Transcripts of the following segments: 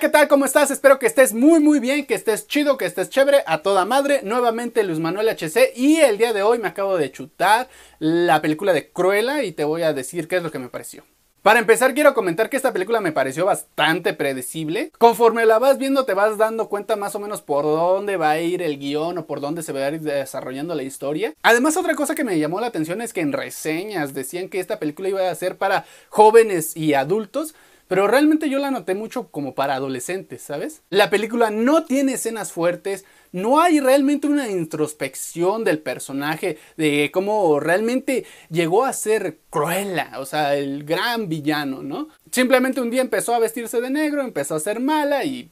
¿qué tal? ¿Cómo estás? Espero que estés muy muy bien, que estés chido, que estés chévere, a toda madre. Nuevamente Luis Manuel HC y el día de hoy me acabo de chutar la película de Cruella y te voy a decir qué es lo que me pareció. Para empezar quiero comentar que esta película me pareció bastante predecible. Conforme la vas viendo te vas dando cuenta más o menos por dónde va a ir el guion o por dónde se va a ir desarrollando la historia. Además otra cosa que me llamó la atención es que en reseñas decían que esta película iba a ser para jóvenes y adultos. Pero realmente yo la noté mucho como para adolescentes, ¿sabes? La película no tiene escenas fuertes, no hay realmente una introspección del personaje, de cómo realmente llegó a ser Cruella, o sea, el gran villano, ¿no? Simplemente un día empezó a vestirse de negro, empezó a ser mala y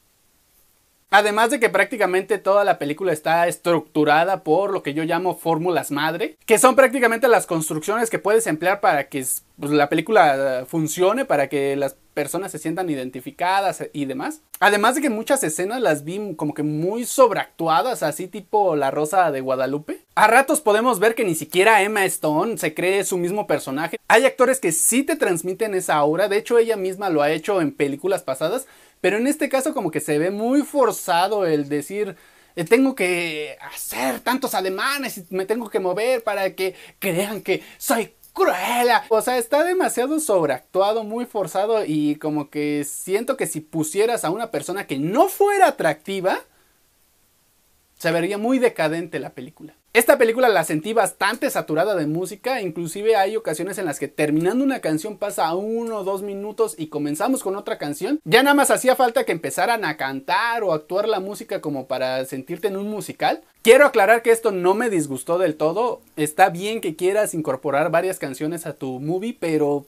Además de que prácticamente toda la película está estructurada por lo que yo llamo fórmulas madre, que son prácticamente las construcciones que puedes emplear para que pues, la película funcione, para que las personas se sientan identificadas y demás. Además de que muchas escenas las vi como que muy sobreactuadas, así tipo La Rosa de Guadalupe. A ratos podemos ver que ni siquiera Emma Stone se cree su mismo personaje. Hay actores que sí te transmiten esa aura, de hecho ella misma lo ha hecho en películas pasadas, pero en este caso como que se ve muy forzado el decir, eh, tengo que hacer tantos alemanes y me tengo que mover para que crean que soy cruela. O sea, está demasiado sobreactuado, muy forzado y como que siento que si pusieras a una persona que no fuera atractiva, se vería muy decadente la película. Esta película la sentí bastante saturada de música, inclusive hay ocasiones en las que terminando una canción pasa uno o dos minutos y comenzamos con otra canción. Ya nada más hacía falta que empezaran a cantar o actuar la música como para sentirte en un musical. Quiero aclarar que esto no me disgustó del todo. Está bien que quieras incorporar varias canciones a tu movie, pero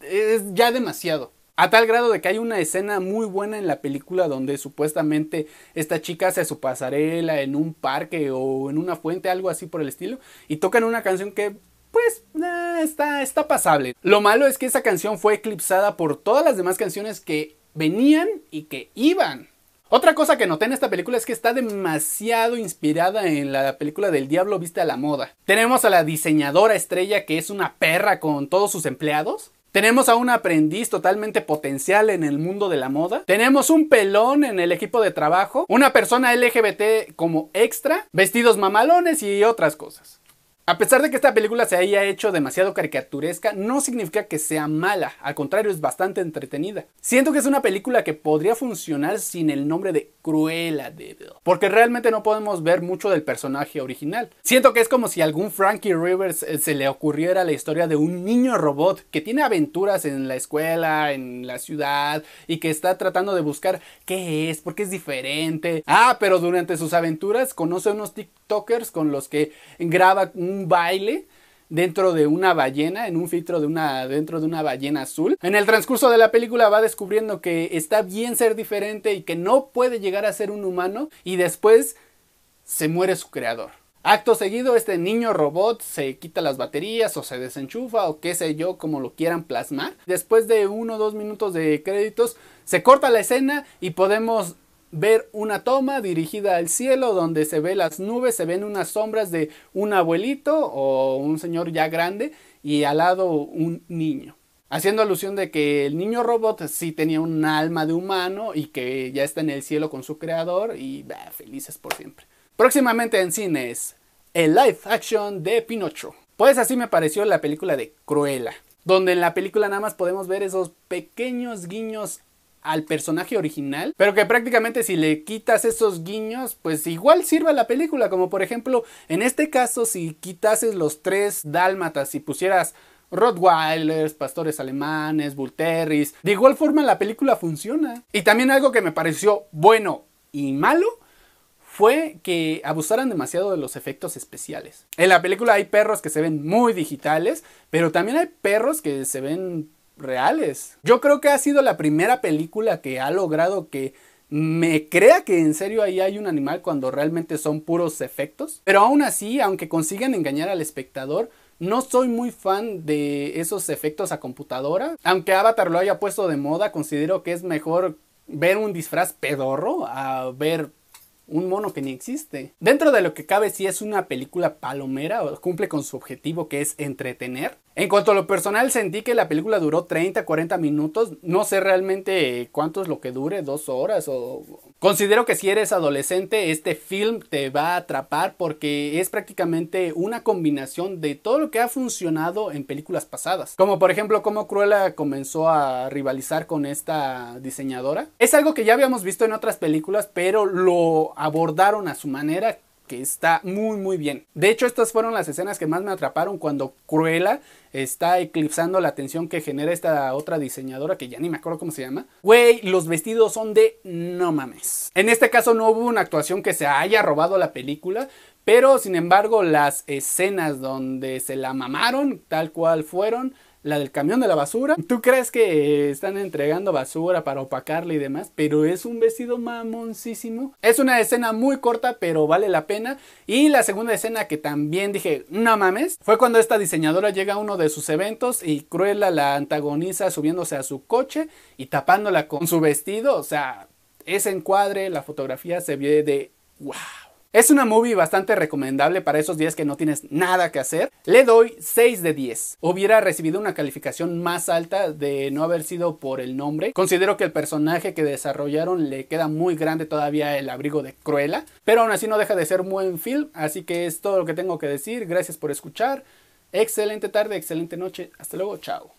es ya demasiado. A tal grado de que hay una escena muy buena en la película donde supuestamente esta chica hace su pasarela en un parque o en una fuente, algo así por el estilo, y tocan una canción que pues eh, está, está pasable. Lo malo es que esa canción fue eclipsada por todas las demás canciones que venían y que iban. Otra cosa que noté en esta película es que está demasiado inspirada en la película del Diablo Viste a la Moda. Tenemos a la diseñadora estrella que es una perra con todos sus empleados. Tenemos a un aprendiz totalmente potencial en el mundo de la moda. Tenemos un pelón en el equipo de trabajo. Una persona LGBT como extra. Vestidos mamalones y otras cosas. A pesar de que esta película se haya hecho demasiado caricaturesca, no significa que sea mala, al contrario es bastante entretenida. Siento que es una película que podría funcionar sin el nombre de Cruella de porque realmente no podemos ver mucho del personaje original. Siento que es como si algún Frankie Rivers eh, se le ocurriera la historia de un niño robot que tiene aventuras en la escuela, en la ciudad y que está tratando de buscar qué es, por qué es diferente. Ah, pero durante sus aventuras conoce a unos TikTokers con los que graba baile dentro de una ballena, en un filtro de una, dentro de una ballena azul. En el transcurso de la película va descubriendo que está bien ser diferente y que no puede llegar a ser un humano y después se muere su creador. Acto seguido, este niño robot se quita las baterías o se desenchufa o qué sé yo, como lo quieran plasmar. Después de uno o dos minutos de créditos, se corta la escena y podemos ver una toma dirigida al cielo donde se ve las nubes, se ven unas sombras de un abuelito o un señor ya grande y al lado un niño. Haciendo alusión de que el niño robot sí tenía un alma de humano y que ya está en el cielo con su creador y felices por siempre. Próximamente en cines, el live action de Pinocho. Pues así me pareció la película de Cruella, donde en la película nada más podemos ver esos pequeños guiños al personaje original, pero que prácticamente si le quitas esos guiños, pues igual sirve la película, como por ejemplo, en este caso si quitases los tres dálmatas y pusieras Rottweilers, pastores alemanes, Bull de igual forma la película funciona. Y también algo que me pareció bueno y malo fue que abusaran demasiado de los efectos especiales. En la película hay perros que se ven muy digitales, pero también hay perros que se ven reales. Yo creo que ha sido la primera película que ha logrado que me crea que en serio ahí hay un animal cuando realmente son puros efectos. Pero aún así, aunque consigan engañar al espectador, no soy muy fan de esos efectos a computadora. Aunque Avatar lo haya puesto de moda, considero que es mejor ver un disfraz pedorro a ver un mono que ni existe. Dentro de lo que cabe, si es una película palomera, cumple con su objetivo que es entretener. En cuanto a lo personal, sentí que la película duró 30, 40 minutos. No sé realmente cuánto es lo que dure, dos horas o... Considero que si eres adolescente, este film te va a atrapar porque es prácticamente una combinación de todo lo que ha funcionado en películas pasadas. Como por ejemplo, cómo Cruella comenzó a rivalizar con esta diseñadora. Es algo que ya habíamos visto en otras películas, pero lo abordaron a su manera que está muy muy bien. De hecho, estas fueron las escenas que más me atraparon cuando Cruella está eclipsando la atención que genera esta otra diseñadora que ya ni me acuerdo cómo se llama. Güey, los vestidos son de no mames. En este caso no hubo una actuación que se haya robado la película, pero sin embargo las escenas donde se la mamaron tal cual fueron la del camión de la basura. Tú crees que están entregando basura para opacarle y demás, pero es un vestido mamoncísimo. Es una escena muy corta, pero vale la pena. Y la segunda escena que también dije, no mames, fue cuando esta diseñadora llega a uno de sus eventos y Cruella la antagoniza subiéndose a su coche y tapándola con su vestido. O sea, ese encuadre, la fotografía se ve de wow. Es una movie bastante recomendable para esos días que no tienes nada que hacer. Le doy 6 de 10. Hubiera recibido una calificación más alta de no haber sido por el nombre. Considero que el personaje que desarrollaron le queda muy grande todavía el abrigo de Cruella. Pero aún así no deja de ser un buen film. Así que es todo lo que tengo que decir. Gracias por escuchar. Excelente tarde, excelente noche. Hasta luego. Chao.